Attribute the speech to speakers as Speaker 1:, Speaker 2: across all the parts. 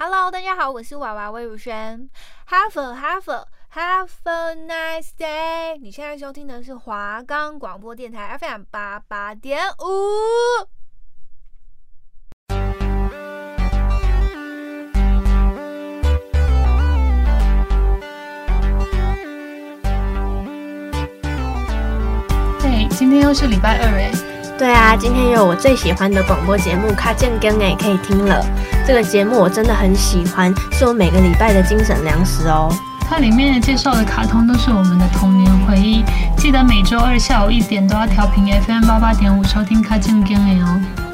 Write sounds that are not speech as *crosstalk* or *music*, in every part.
Speaker 1: Hello，大家好，我是娃娃魏如萱。Have a have a have a nice day。你现在收听的是华冈广播电台 FM 八八点五。
Speaker 2: 对，今天又是礼拜二诶。
Speaker 3: 对啊，今天有我最喜欢的广播节目《卡健更》哎，可以听了。这个节目我真的很喜欢，是我每个礼拜的精神粮食哦。
Speaker 2: 它里面介绍的卡通都是我们的童年回忆，记得每周二下午一点都要调频 FM 八八点五收听《卡健更》哦。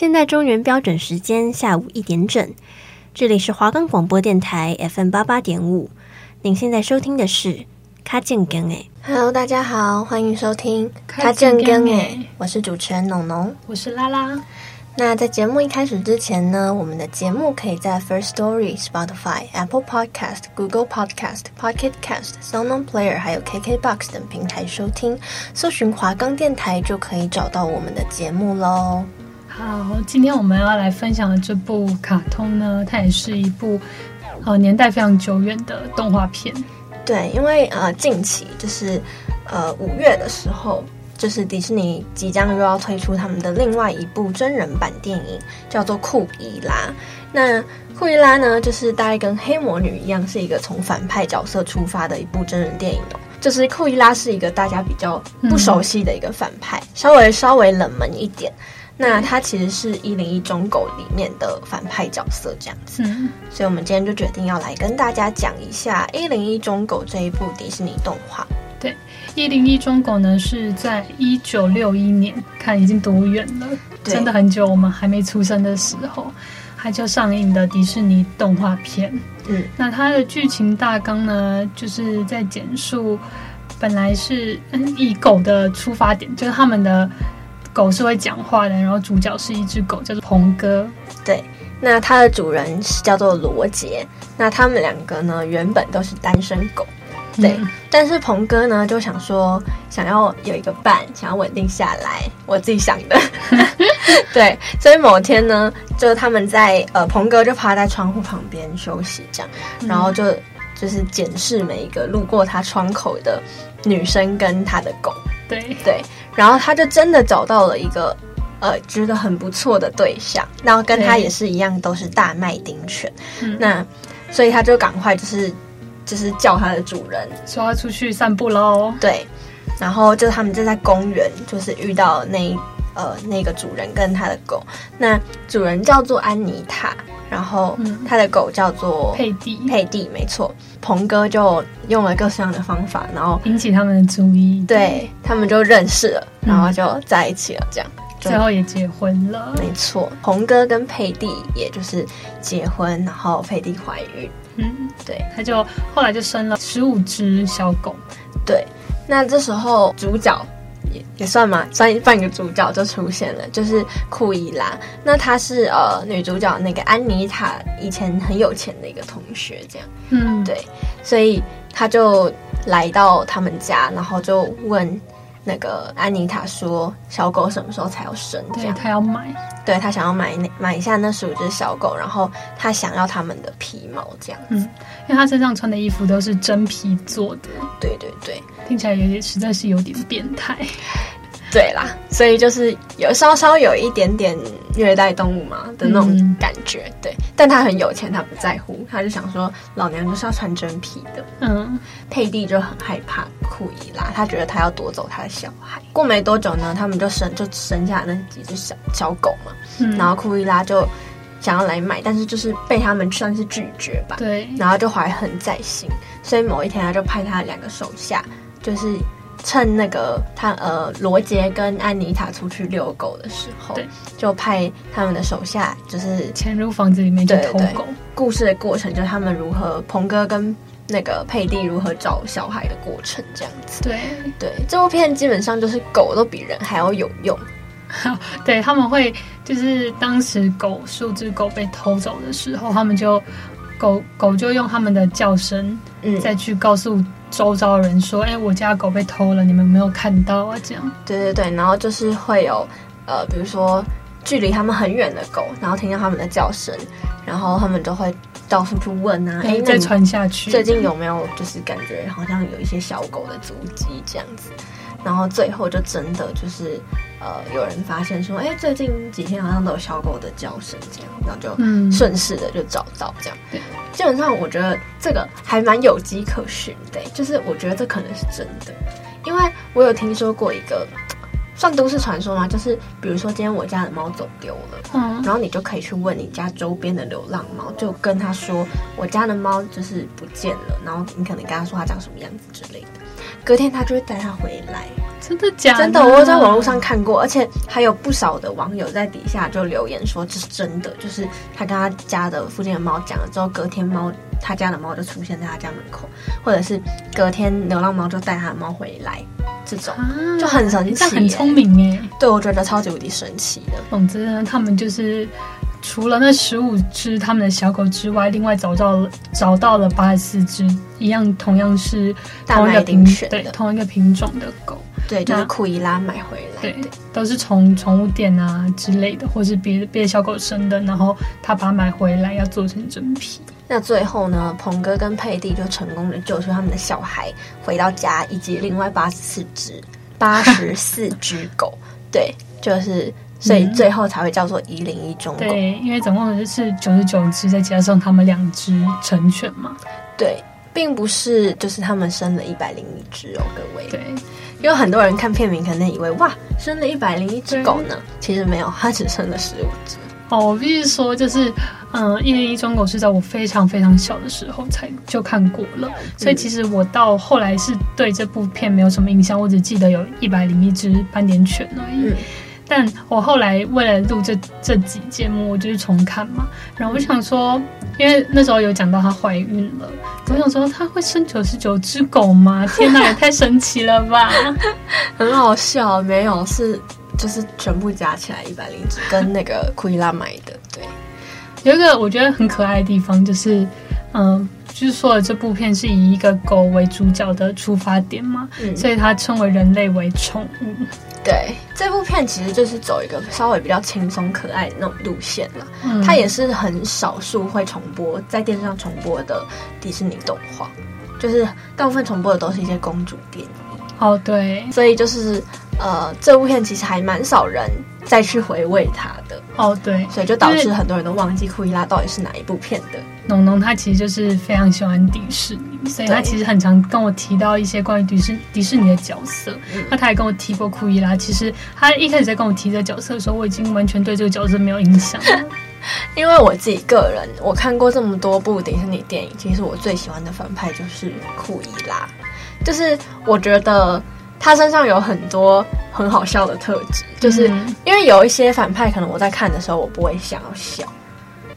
Speaker 3: 现在中原标准时间下午一点整，这里是华冈广播电台 FM 八八点五。您现在收听的是《卡健更》诶，Hello，大家好，欢迎收听《卡健更》诶，我是主持人农农，
Speaker 2: 我是拉拉。
Speaker 3: 那在节目一开始之前呢，我们的节目可以在 First Story、Spotify、Apple Podcast、Google Podcast、Pocket Cast、SoundOn Player 还有 KKBox 等平台收听，搜寻华冈电台就可以找到我们的节目喽。
Speaker 2: 好，今天我们要来分享的这部卡通呢，它也是一部呃年代非常久远的动画片。
Speaker 3: 对，因为呃近期就是呃五月的时候，就是迪士尼即将又要推出他们的另外一部真人版电影，叫做《库伊拉》。那库伊拉呢，就是大概跟黑魔女一样，是一个从反派角色出发的一部真人电影。就是库伊拉是一个大家比较不熟悉的一个反派，稍微稍微冷门一点。那他其实是一零一忠狗里面的反派角色，这样子，嗯，所以我们今天就决定要来跟大家讲一下一零一忠狗这一部迪士尼动画。
Speaker 2: 对，一零一忠狗呢是在一九六一年，看已经多远了，真的很久，我们还没出生的时候，它就上映的迪士尼动画片。嗯，那它的剧情大纲呢，就是在简述，本来是以狗的出发点，就是他们的。狗是会讲话的，然后主角是一只狗，叫做鹏哥。
Speaker 3: 对，那它的主人是叫做罗杰。那他们两个呢，原本都是单身狗。对，嗯、但是鹏哥呢，就想说想要有一个伴，想要稳定下来。我自己想的。*laughs* *laughs* 对，所以某天呢，就他们在呃，鹏哥就趴在窗户旁边休息，这样，然后就就是检视每一个路过他窗口的女生跟他的狗。
Speaker 2: 对
Speaker 3: 对。然后他就真的找到了一个，呃，觉得很不错的对象，然后跟他也是一样，都是大麦丁犬。嗯、那所以他就赶快就是就是叫他的主人
Speaker 2: 说要出去散步喽。
Speaker 3: 对，然后就他们就在公园，就是遇到那呃那个主人跟他的狗。那主人叫做安妮塔。然后他的狗叫做
Speaker 2: 佩蒂，
Speaker 3: 佩蒂没错。鹏哥就用了各式各样的方法，然后
Speaker 2: 引起他们的注意，
Speaker 3: 对，他们就认识了，然后就在一起了，这样，
Speaker 2: 最后也结婚了。
Speaker 3: 没错，鹏哥跟佩蒂也就是结婚，然后佩蒂怀孕，
Speaker 2: 嗯，对，他就后来就生了十五只小狗。
Speaker 3: 对，那这时候主角。也也算嘛，算半个主角就出现了，就是库伊拉。那她是呃女主角那个安妮塔以前很有钱的一个同学，这样，嗯，对，所以她就来到他们家，然后就问那个安妮塔说：“小狗什么时候才要生？”这样，
Speaker 2: 他要买，
Speaker 3: 对他想要买那买一下那十五只小狗，然后他想要他们的皮毛，这样子，嗯，
Speaker 2: 因为他身上穿的衣服都是真皮做的，
Speaker 3: 对对对。
Speaker 2: 听起来有点，实在是有点变态。
Speaker 3: 对啦，所以就是有稍稍有一点点虐待动物嘛的那种感觉。嗯、对，但他很有钱，他不在乎，他就想说老娘就是要穿真皮的。嗯，佩蒂就很害怕库伊拉，他觉得他要夺走他的小孩。过没多久呢，他们就生就生下那几只小小狗嘛。嗯，然后库伊拉就想要来买，但是就是被他们算是拒绝吧。
Speaker 2: 对，
Speaker 3: 然后就怀恨在心，所以某一天他就派他两个手下。就是趁那个他呃罗杰跟安妮塔出去遛狗的时候，对，就派他们的手下就是
Speaker 2: 潜入房子里面去偷狗。对对，
Speaker 3: 故事的过程就是他们如何鹏哥跟那个佩蒂如何找小孩的过程，这样子。
Speaker 2: 对
Speaker 3: 对，这部片基本上就是狗都比人还要有用。*laughs*
Speaker 2: 对，他们会就是当时狗数只狗被偷走的时候，他们就狗狗就用他们的叫声，嗯，再去告诉周遭的人说，哎、嗯，我家狗被偷了，你们没有看到啊？这样。
Speaker 3: 对对对，然后就是会有呃，比如说距离他们很远的狗，然后听到他们的叫声，然后他们就会到处去问啊，哎，
Speaker 2: 再传下去，
Speaker 3: 最近有没有就是感觉好像有一些小狗的足迹这样子。然后最后就真的就是，呃，有人发现说，哎，最近几天好像都有小狗的叫声，这样，然后就顺势的就找到这样。对、嗯，基本上我觉得这个还蛮有迹可循的，就是我觉得这可能是真的，因为我有听说过一个算都市传说吗，就是比如说今天我家的猫走丢了，嗯，然后你就可以去问你家周边的流浪猫，就跟他说我家的猫就是不见了，然后你可能跟他说它长什么样子之类的。隔天他就会带它回来，
Speaker 2: 真的假的？
Speaker 3: 真的，我有在网络上看过，而且还有不少的网友在底下就留言说这是真的，就是他跟他家的附近的猫讲了之后，隔天猫他家的猫就出现在他家门口，或者是隔天流浪猫就带他的猫回来，这种、啊、就很神奇，
Speaker 2: 很聪明哎，
Speaker 3: 对，我觉得超级无敌神奇的。
Speaker 2: 总之呢，他们就是。除了那十五只他们的小狗之外，另外找到了找到了八十四只，一样同样是同一个品种对同一个品种的狗，
Speaker 3: 对，就是库伊拉买回来，
Speaker 2: 对，都是从宠物店啊之类的，或是别的别的小狗生的，然后他把它买回来要做成真皮。
Speaker 3: 那最后呢，鹏哥跟佩蒂就成功的救出他们的小孩回到家，以及另外八十四只八十四只狗，对，就是。所以最后才会叫做一零一中狗。
Speaker 2: 对，因为总共是九十九只，再加上他们两只成犬嘛。
Speaker 3: 对，并不是就是他们生了一百零一只哦，各位。
Speaker 2: 对，
Speaker 3: 因为很多人看片名可能以为哇，生了一百零一只狗呢，其实没有，它只生了十五只。
Speaker 2: 哦，我必须说，就是嗯，一零一中狗是在我非常非常小的时候才就看过了，嗯，所以其实我到后来是对这部片没有什么印象，我只记得有一百零一只斑点犬而已。嗯但我后来为了录这这集节目，我就是重看嘛。然后我想说，因为那时候有讲到她怀孕了，我想说她会生九十九只狗吗？*laughs* 天哪，也太神奇了吧！*laughs*
Speaker 3: 很好笑，没有是就是全部加起来一百零只，跟那个库伊拉买的。对，
Speaker 2: 有一个我觉得很可爱的地方，就是嗯，就是说了这部片是以一个狗为主角的出发点嘛，嗯、所以它称为人类为宠物。
Speaker 3: 对，这部片其实就是走一个稍微比较轻松可爱的那种路线了。嗯，它也是很少数会重播在电视上重播的迪士尼动画，就是大部分重播的都是一些公主电影。
Speaker 2: 哦，对，
Speaker 3: 所以就是呃，这部片其实还蛮少人再去回味它的。
Speaker 2: 哦，对，
Speaker 3: 所以就导致很多人都忘记库伊拉到底是哪一部片的。
Speaker 2: 农农他其实就是非常喜欢迪士尼，所以他其实很常跟我提到一些关于迪士迪士尼的角色。那他也跟我提过库伊拉。其实他一开始在跟我提这个角色的时候，我已经完全对这个角色没有印象了。*laughs*
Speaker 3: 因为我自己个人，我看过这么多部迪士尼电影，其实我最喜欢的反派就是库伊拉。就是我觉得他身上有很多很好笑的特质，就是因为有一些反派，可能我在看的时候我不会想要笑。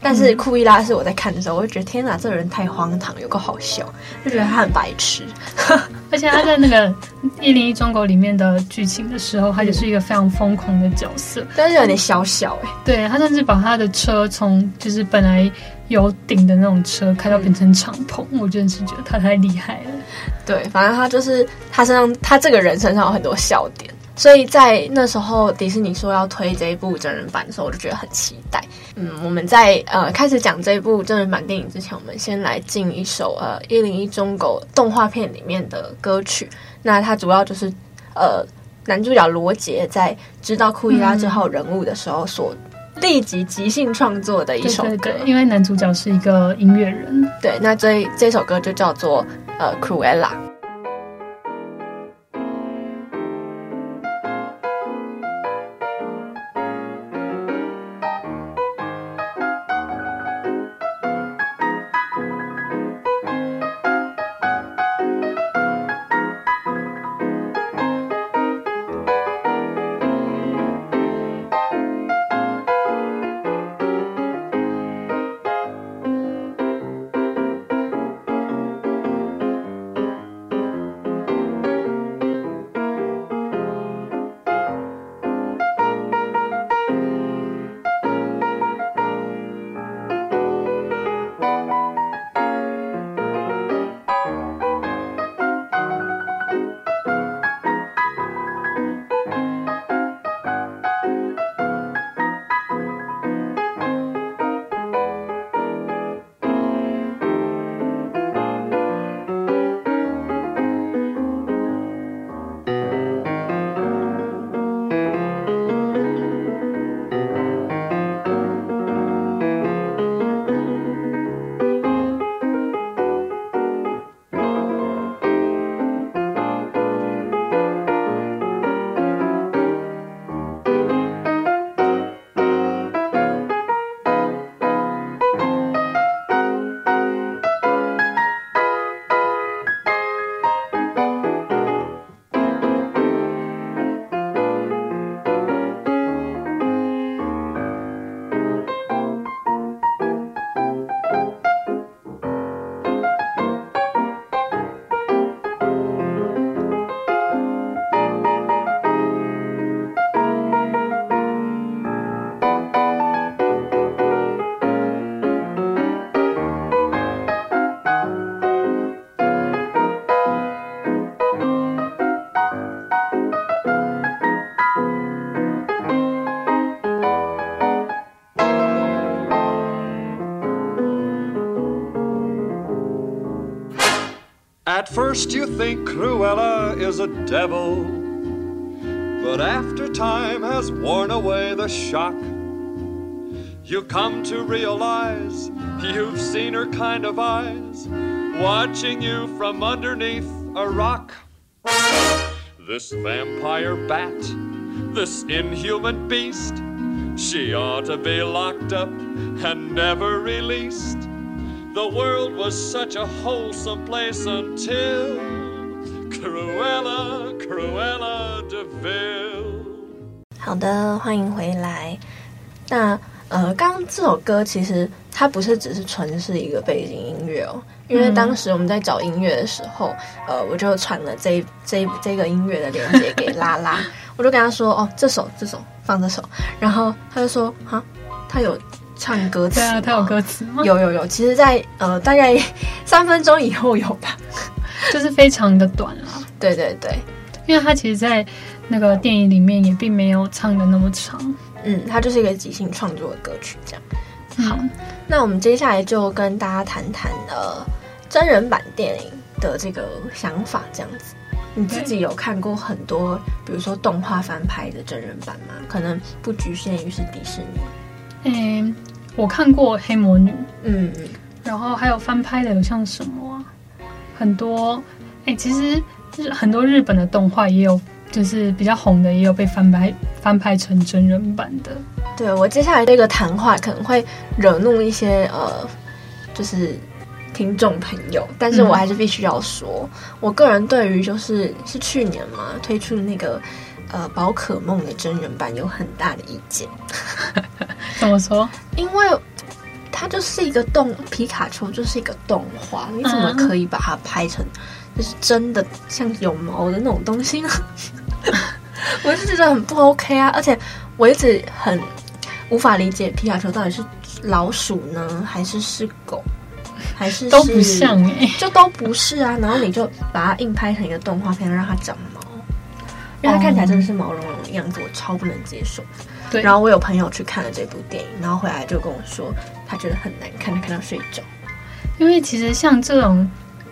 Speaker 3: 但是库伊拉是我在看的时候，我就觉得天哪，这个人太荒唐，有个好笑，就觉得他很白痴。*laughs*
Speaker 2: 而且他在那个《一零一中国》里面的剧情的时候，他也是一个非常疯狂的角色，
Speaker 3: 但是有点小小哎。
Speaker 2: 对，他甚至把他的车从就是本来有顶的那种车开到变成敞篷，嗯，我真的是觉得他太厉害了。
Speaker 3: 对，反正他就是他身上，他这个人身上有很多笑点。所以在那时候，迪士尼说要推这一部真人版的时候，我就觉得很期待。嗯，我们在呃开始讲这一部真人版电影之前，我们先来进一首呃一零一中狗动画片里面的歌曲。那它主要就是呃男主角罗杰在知道库伊拉这号人物的时候，所立即即兴创作的一首歌。
Speaker 2: 对，对，对，因为男主角是一个音乐人。
Speaker 3: 对，那这这首歌就叫做呃 Cruella。
Speaker 4: Devil, but after time has worn away the shock, you come to realize you've seen her kind of eyes watching you from underneath a rock. This vampire bat, this inhuman beast, she ought to be locked up and never released. The world was such a wholesome place until Cruella, Cruella de Vil.
Speaker 3: 好的，欢迎回来。那呃，刚刚这首歌其实它不是只是纯是一个背景音乐哦，因为当时我们在找音乐的时候，呃，我就传了这这这个音乐的链接给拉拉，我就跟他说，哦，这首这首放这首，然后他就说，哈，他有唱歌词，
Speaker 2: 对啊，他有歌词吗？
Speaker 3: 有有有，其实在，在呃大概三分钟以后有吧，
Speaker 2: 就是非常的短了。
Speaker 3: 对对对，
Speaker 2: 因为他其实，在那个电影里面也并没有唱的那么长。
Speaker 3: 嗯，它就是一个即兴创作的歌曲，这样。好，嗯、那我们接下来就跟大家谈谈呃真人版电影的这个想法，这样子。你自己有看过很多，比如说动画翻拍的真人版吗？可能不局限于是迪士尼。
Speaker 2: 嗯，我看过《黑魔女》，
Speaker 3: 嗯嗯，
Speaker 2: 然后还有翻拍的有像什么啊？很多，哎，其实很多日本的动画也有。就是比较红的，也有被翻拍翻拍成真人版的。
Speaker 3: 对，我接下来这个谈话可能会惹怒一些呃，就是听众朋友，但是我还是必须要说，嗯、我个人对于就是是去年嘛推出的那个呃宝可梦的真人版有很大的意见。*laughs*
Speaker 2: 怎么说？
Speaker 3: 因为它就是一个动皮卡丘，就是一个动画，你怎么可以把它拍成就是真的像有毛的那种东西呢？*laughs* 我是觉得很不 OK 啊，而且我一直很无法理解皮卡丘到底是老鼠呢，还是是狗，还是，是
Speaker 2: 都不像哎，
Speaker 3: 就都不是啊。然后你就把它硬拍成一个动画片，让它长毛，因为它看起来真的是毛茸茸的样子，我超不能接受。对，然后我有朋友去看了这部电影，然后回来就跟我说，他觉得很难看，他看到睡着。
Speaker 2: 因为其实像这种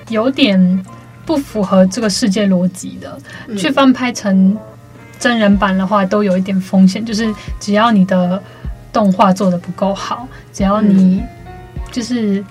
Speaker 2: 有点。不符合这个世界逻辑的，嗯、去翻拍成真人版的话，都有一点风险。就是只要你的动画做的不够好，只要你就是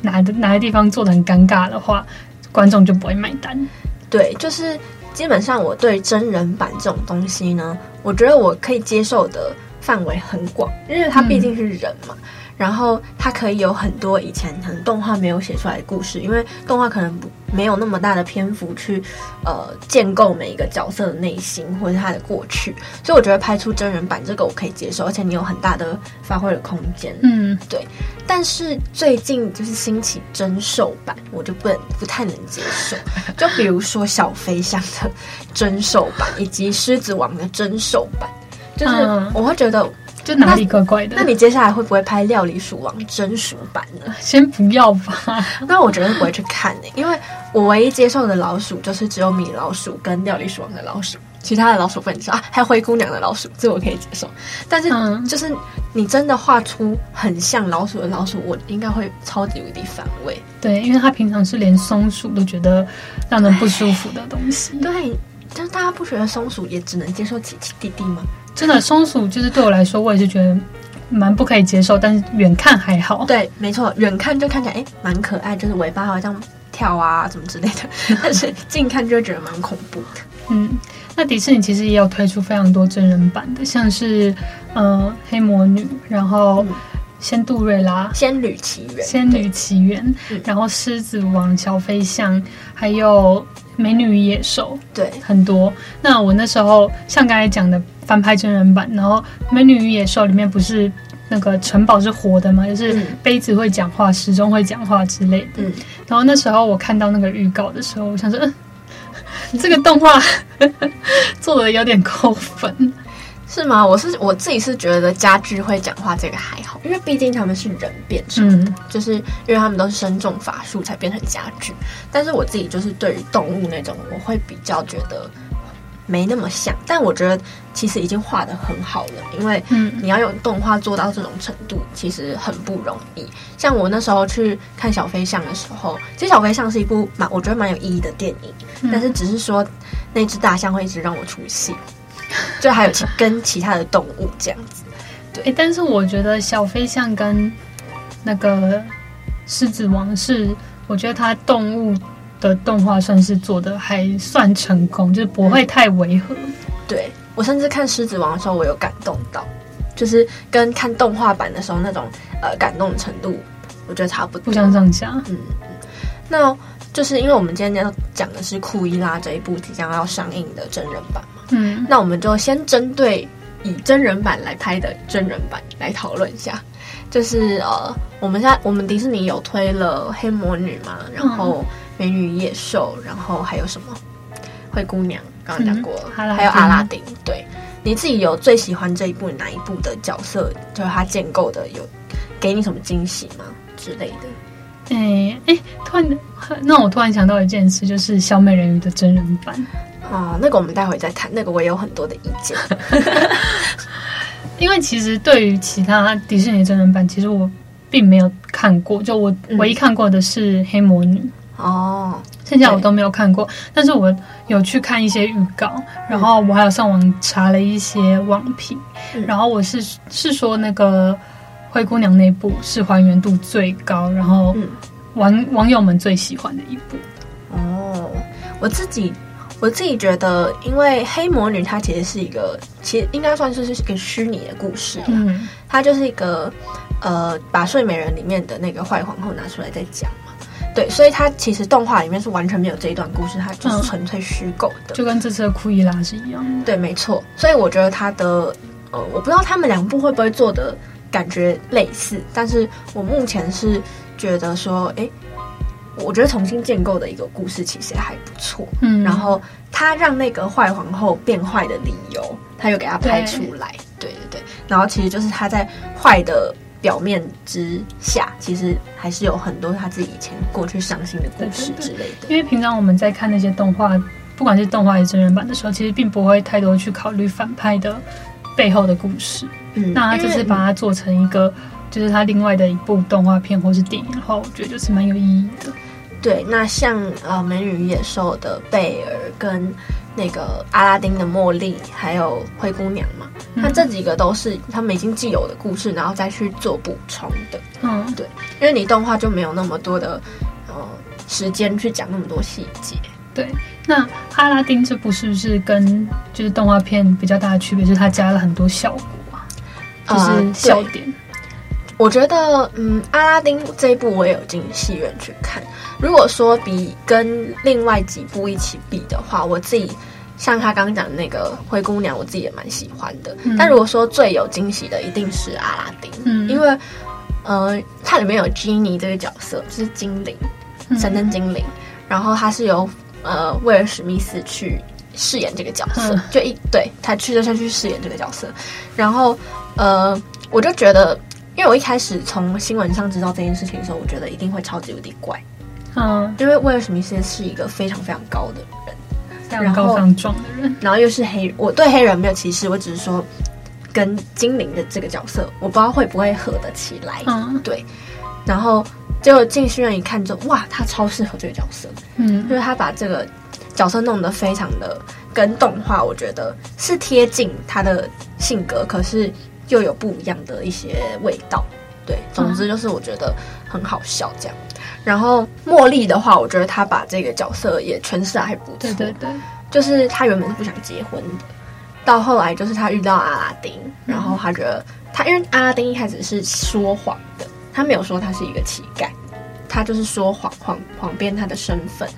Speaker 2: 哪的哪个地方做的很尴尬的话，观众就不会买单。
Speaker 3: 对，就是基本上我对真人版这种东西呢，我觉得我可以接受的范围很广，因为它毕竟是人嘛。然后它可以有很多以前可能动画没有写出来的故事，因为动画可能不没有那么大的篇幅去呃建构每一个角色的内心或者他的过去，所以我觉得拍出真人版这个我可以接受，而且你有很大的发挥的空间。嗯，对。但是最近就是兴起真兽版，我就不能不太能接受。*laughs* 就比如说小飞象的真兽版，以及狮子王的真兽版，就是我会觉得。
Speaker 2: 就哪里怪怪的？
Speaker 3: 那你接下来会不会拍《料理鼠王》真鼠版呢？
Speaker 2: 先不要吧。*laughs*
Speaker 3: 那我绝对不会去看呢、欸，因为我唯一接受的老鼠就是只有米老鼠跟料理鼠王的老鼠，其他的老鼠不能接受啊。还有灰姑娘的老鼠，这我可以接受。但是就是你真的画出很像老鼠的老鼠，我应该会超级无敌反胃。
Speaker 2: 对，因为他平常是连松鼠都觉得让人不舒服的东西。
Speaker 3: 对，但是大家不觉得松鼠也只能接受奇奇弟弟吗？
Speaker 2: 真的松鼠就是对我来说，我也是觉得蛮不可以接受，但是远看还好。
Speaker 3: 对，没错，远看就看起来哎蛮可爱，就是尾巴好像跳啊什么之类的，*laughs* 但是近看就会觉得蛮恐怖的。
Speaker 2: 嗯，那迪士尼其实也有推出非常多真人版的，像是呃黑魔女，然后仙杜瑞拉、
Speaker 3: 仙女奇缘、
Speaker 2: 仙女奇缘，然后狮子王、小飞象，还有。美女与野兽，
Speaker 3: 对，
Speaker 2: 很多。那我那时候像刚才讲的翻拍真人版，然后美女与野兽里面不是那个城堡是活的嘛，就是杯子会讲话，时钟会讲话之类的。嗯，然后那时候我看到那个预告的时候，我想说，嗯，*laughs* 这个动画 *laughs* 做的有点扣分。
Speaker 3: 是吗？我是我自己是觉得家具会讲话这个还好，因为毕竟他们是人变成的，嗯、就是因为他们都是身中法术才变成家具。但是我自己就是对于动物那种，我会比较觉得没那么像，但我觉得其实已经画的很好了，因为你要用动画做到这种程度，其实很不容易。像我那时候去看《小飞象》的时候，其实《小飞象》是一部蛮我觉得蛮有意义的电影，但是只是说那只大象会一直让我出戏，*laughs* 就还有其跟其他的动物这样子。对，
Speaker 2: 欸、但是我觉得《小飞象》跟那个《狮子王》是，我觉得它动物。的动画算是做的还算成功，就是不会太违和。
Speaker 3: 嗯、对，我甚至看《狮子王》的时候，我有感动到，就是跟看动画版的时候那种呃感动的程度，我觉得差不多，
Speaker 2: 不相上下。
Speaker 3: 嗯嗯，那就是因为我们今天要讲的是《库伊拉》这一部即将要上映的真人版嘛，嗯，那我们就先针对以真人版来拍的真人版来讨论一下。就是呃，我们现在我们迪士尼有推了黑魔女嘛，然后。嗯美女与野兽，然后还有什么？灰姑娘，刚刚讲过了，嗯、还有阿拉丁。对，你自己有最喜欢这一部哪一部的角色？就是他建构的有给你什么惊喜吗之类的？
Speaker 2: 哎哎，突然，那我突然想到一件事，就是小美人鱼的真人版。
Speaker 3: 哦，那个我们待会再谈。那个我也有很多的意见，*laughs*
Speaker 2: 因为其实对于其他迪士尼真人版，其实我并没有看过。就我唯一看过的是黑魔女。
Speaker 3: 哦，
Speaker 2: 剩下我都没有看过，但是我有去看一些预告，然后我还有上网查了一些网评，嗯、然后我是是说那个灰姑娘那部是还原度最高，然后网网友们最喜欢的一部。
Speaker 3: 哦，我自己我自己觉得，因为黑魔女她其实是一个，其实应该算是是一个虚拟的故事，嗯，它就是一个呃，把睡美人里面的那个坏皇后拿出来再讲。对，所以它其实动画里面是完全没有这一段故事，它就是纯粹虚构的，
Speaker 2: 嗯，就跟这次的库伊拉是一样的。
Speaker 3: 对，没错。所以我觉得它的，呃，我不知道他们两部会不会做的感觉类似，但是我目前是觉得说，哎，我觉得重新建构的一个故事其实还不错。嗯，然后他让那个坏皇后变坏的理由，他又给他拍出来。对对对，然后其实就是他在坏的。表面之下，其实还是有很多他自己以前过去伤心的故事之类的。
Speaker 2: 因为平常我们在看那些动画，不管是动画还是真人版的时候，其实并不会太多去考虑反派的背后的故事。嗯，那他就是把它做成一个，就是他另外的一部动画片或是电影的话，我觉得就是蛮有意义的。
Speaker 3: 对，那像呃《美女与野兽》的贝尔跟。那个阿拉丁的茉莉，还有灰姑娘嘛，那、嗯、这几个都是他们已经既有的故事，然后再去做补充的。嗯，对，因为你动画就没有那么多的呃时间去讲那么多细节。
Speaker 2: 对，那阿拉丁这部是不是跟就是动画片比较大的区别，就是它加了很多效果啊，就是笑点。呃、
Speaker 3: 我觉得，嗯，阿拉丁这一部我也有进戏院去看。如果说比跟另外几部一起比的话，我自己像他刚刚讲的那个灰姑娘，我自己也蛮喜欢的。嗯、但如果说最有惊喜的，一定是阿拉丁，嗯、因为呃，它里面有 Genie 这个角色，就是精灵，神灯精灵，嗯、然后它是由呃威尔史密斯去饰演这个角色，嗯、就一对他去就上去饰演这个角色，然后呃，我就觉得，因为我一开始从新闻上知道这件事情的时候，我觉得一定会超级无敌怪。嗯，因为威尔史密斯是一个非常非常高的人，
Speaker 2: 非常高、非常壮的人，
Speaker 3: 然后又是黑，我对黑人没有歧视，我只是说跟精灵的这个角色，我不知道会不会合得起来。嗯，对。然后结果进戏院一看就，就哇，他超适合这个角色。嗯，就是他把这个角色弄得非常的跟动画，我觉得是贴近他的性格，可是又有不一样的一些味道。对，总之就是我觉得很好笑这样。然后茉莉的话，我觉得她把这个角色也诠释的还不错。
Speaker 2: 对对对，
Speaker 3: 就是她原本是不想结婚的，到后来就是她遇到阿拉丁，然后她觉得她因为阿拉丁一开始是说谎的，她没有说她是一个乞丐，她就是说谎谎谎编她的身份。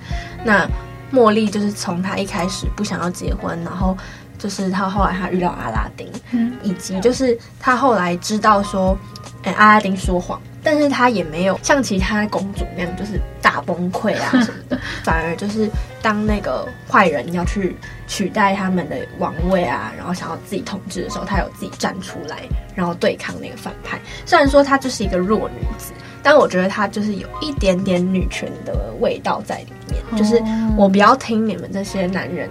Speaker 3: 那茉莉就是从她一开始不想要结婚，然后就是她后来她遇到阿拉丁，嗯，以及就是她后来知道说，哎，阿拉丁说谎。但是她也没有像其他公主那样，就是大崩溃啊 *laughs* 什么的，反而就是当那个坏人要去取代他们的王位啊，然后想要自己统治的时候，她有自己站出来，然后对抗那个反派。虽然说她就是一个弱女子，但我觉得她就是有一点点女权的味道在里面，就是我不要听你们这些男人。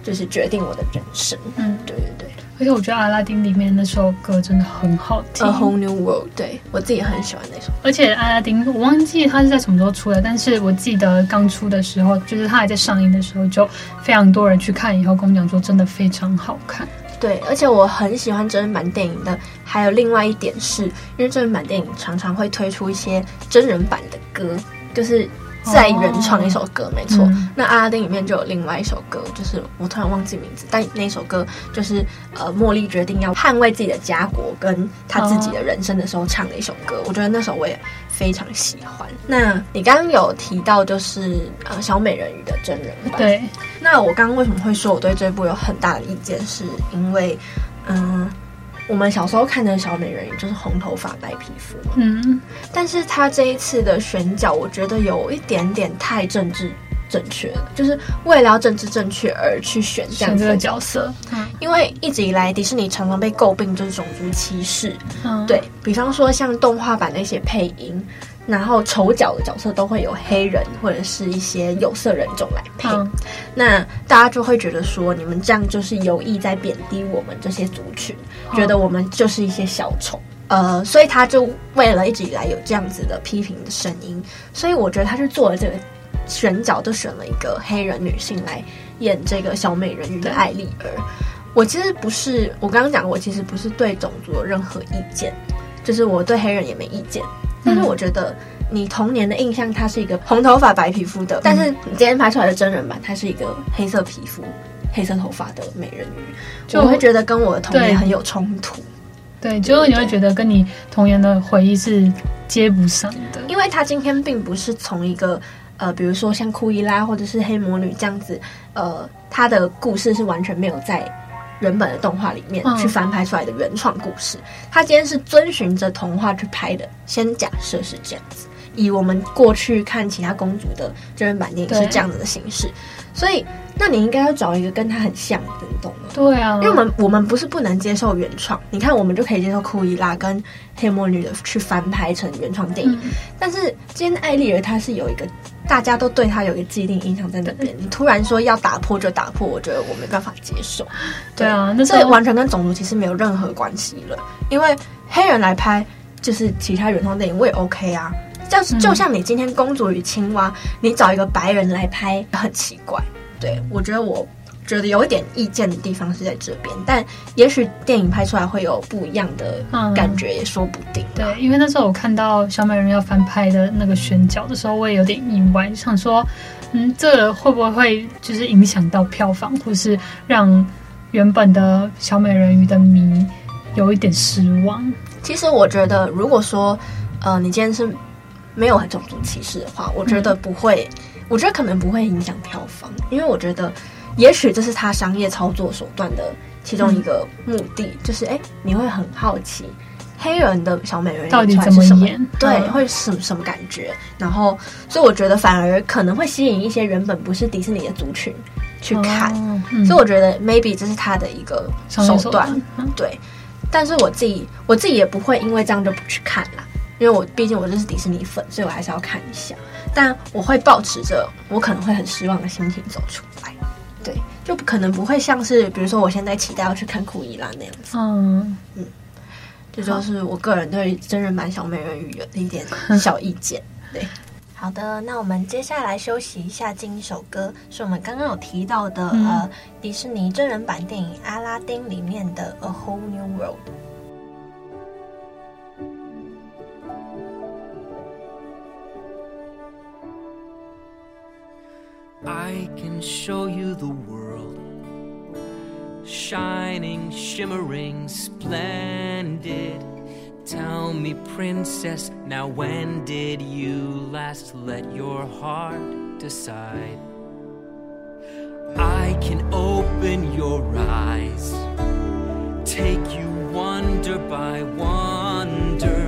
Speaker 3: 就是决定我的人生。嗯，对对对。
Speaker 2: 而且我觉得阿拉丁里面那首歌真的很好听，《
Speaker 3: A Whole New World》。对，我自己很喜欢那首。
Speaker 2: 而且阿拉丁，我忘记它是在什么时候出的，但是我记得刚出的时候，就是它还在上映的时候，就非常多人去看，以后跟我讲说真的非常好看。
Speaker 3: 对，而且我很喜欢真人版电影的，还有另外一点是，因为真人版电影常常会推出一些真人版的歌，就是。再原创一首歌，oh, 没错。嗯、那阿拉丁里面就有另外一首歌，就是我突然忘记名字，但那首歌就是呃，茉莉决定要捍卫自己的家国跟她自己的人生的时候唱的一首歌。Oh. 我觉得那首我也非常喜欢。那你刚刚有提到就是呃，小美人鱼的真人版，
Speaker 2: 对。
Speaker 3: 那我刚刚为什么会说我对这部有很大的意见，是因为嗯。呃我们小时候看的小美人鱼就是红头发白皮肤嘛，嗯，但是他这一次的选角，我觉得有一点点太政治正确了，就是为了要政治正确而去选这样子。的角色，嗯，因为一直以来迪士尼常常被诟病就是种族歧视，嗯，对，比方说像动画版那些配音。然后丑角的角色都会有黑人或者是一些有色人种来配，嗯、那大家就会觉得说，你们这样就是有意在贬低我们这些族群，嗯、觉得我们就是一些小丑。呃，所以他就为了一直以来有这样子的批评的声音，所以我觉得他是做了这个选角，就选了一个黑人女性来演这个小美人鱼的艾丽儿。我其实不是，我刚刚讲，我其实不是对种族有任何意见，就是我对黑人也没意见。但是我觉得你童年的印象，他是一个红头发白皮肤的，但是你今天拍出来的真人版，他是一个黑色皮肤、黑色头发的美人鱼，就我会觉得跟我的童年很有冲突。
Speaker 2: 对，就是你会觉得跟你童年的回忆是接不上的，
Speaker 3: 因为他今天并不是从一个呃，比如说像库伊拉或者是黑魔女这样子，呃，他的故事是完全没有在。原本的动画里面去翻拍出来的原创故事，他今天是遵循着童话去拍的。先假设是这样子，以我们过去看其他公主的真人版电影是这样子的形式，所以那你应该要找一个跟他很像的，你懂吗？
Speaker 2: 对啊，
Speaker 3: 因为我们我们不是不能接受原创，你看我们就可以接受库伊拉跟黑魔女的去翻拍成原创电影，但是今天艾丽儿她是有一个。大家都对他有一个既定印象在那边，你 *laughs* 突然说要打破就打破，我觉得我没办法接受。
Speaker 2: 对，对啊，那
Speaker 3: 这完全跟种族其实没有任何关系了，因为黑人来拍就是其他原创电影我也 OK 啊。就是就像你今天《公主与青蛙》，你找一个白人来拍很奇怪。对，我觉得我。觉得有一点意见的地方是在这边，但也许电影拍出来会有不一样的感觉，也说不定。
Speaker 2: 对，因为那时候我看到小美人鱼要翻拍的那个选角的时候，我也有点意外，想说，嗯，这个，会不会就是影响到票房，或是让原本的小美人鱼的迷有一点失望？
Speaker 3: 其实我觉得，如果说，呃，你今天是没有种族歧视的话，我觉得不会，嗯，我觉得可能不会影响票房，因为我觉得。也许这是他商业操作手段的其中一个目的，嗯、就是哎，你会很好奇黑人的小美人鱼
Speaker 2: 到底怎么演，
Speaker 3: 对，嗯、会什么什么感觉？然后，所以我觉得反而可能会吸引一些原本不是迪士尼的族群去看。哦嗯、所以我觉得 maybe 这是他的一个手段，手段对。但是我自己我自己也不会因为这样就不去看啦，因为我毕竟我就是迪士尼粉，所以我还是要看一下。但我会保持着我可能会很失望的心情走出来。对，就可能不会像是，比如说我现在期待要去看库伊拉那样子。嗯嗯，这就，就是我个人对真人版小美人鱼的一点 *laughs* 小意见。对，好的，那我们接下来休息一下，进一首歌，是我们刚刚有提到的，嗯、呃，迪士尼真人版电影《阿拉丁》里面的《A Whole New World》。Show you the world shining, shimmering, splendid. Tell me, princess, now when did you last let your heart decide? I can open your eyes, take you wonder by wonder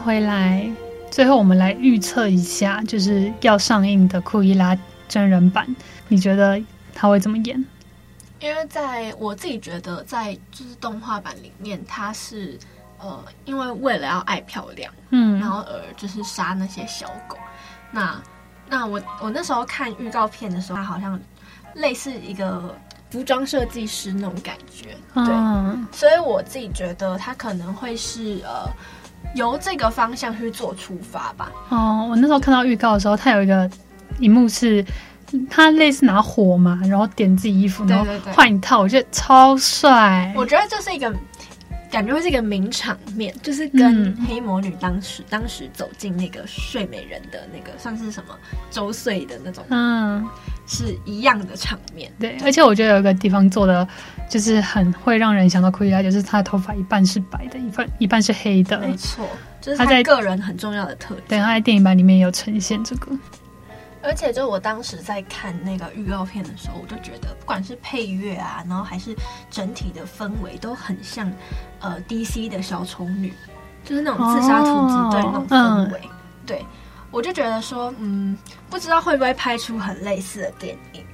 Speaker 2: 回来。最后，我们来预测一下，就是要上映的库伊拉真人版，你觉得他会怎么演？
Speaker 3: 因为在我自己觉得，在就是动画版里面，他是呃，因为为了要爱漂亮，嗯，然后而就是杀那些小狗。那那我我那时候看预告片的时候，他好像类似一个服装设计师那种感觉，对，嗯，所以我自己觉得他可能会是呃。由这个方向去做出发吧。
Speaker 2: 哦，我那时候看到预告的时候，它有一个一幕是，他类似拿火嘛，然后点自己衣服，然后换一套，我觉得超帅。
Speaker 3: 我觉得这是一个感觉会是一个名场面，就是跟黑魔女当时、嗯、当时走进那个睡美人的那个算是什么周岁的那种，嗯，是一样的场面。
Speaker 2: 对，而且我觉得有一个地方做的。就是很会让人想到库伊拉，就是她的头发一半是白的，一半一半是黑的。
Speaker 3: 没错，就是她在个人很重要的特点。
Speaker 2: 对，她在电影版里面也有呈现这个。
Speaker 3: 而且，就我当时在看那个预告片的时候，我就觉得，不管是配乐啊，然后还是整体的氛围，都很像呃 DC 的小丑女，就是那种自杀突击队那种氛围。哦嗯、对，我就觉得说，嗯，不知道会不会拍出很类似的电影。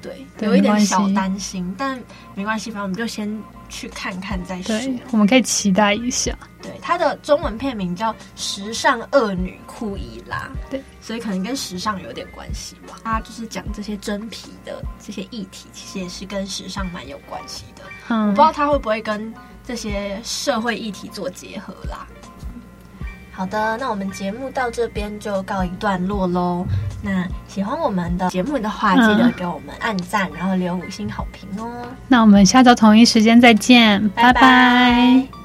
Speaker 3: 对，有一点小担心，但没关系，反正我们就先去看看再说。
Speaker 2: 对，我们可以期待一下。
Speaker 3: 对，它的中文片名叫《时尚恶女库伊拉》，对，所以可能跟时尚有点关系吧。它就是讲这些真皮的这些议题，其实也是跟时尚蛮有关系的。嗯，我不知道它会不会跟这些社会议题做结合啦。好的，那我们节目到这边就告一段落喽。那喜欢我们的节目的话，记得给我们按赞，然后留五星好评哦。
Speaker 2: 那我们下周同一时间再见，拜拜。拜拜。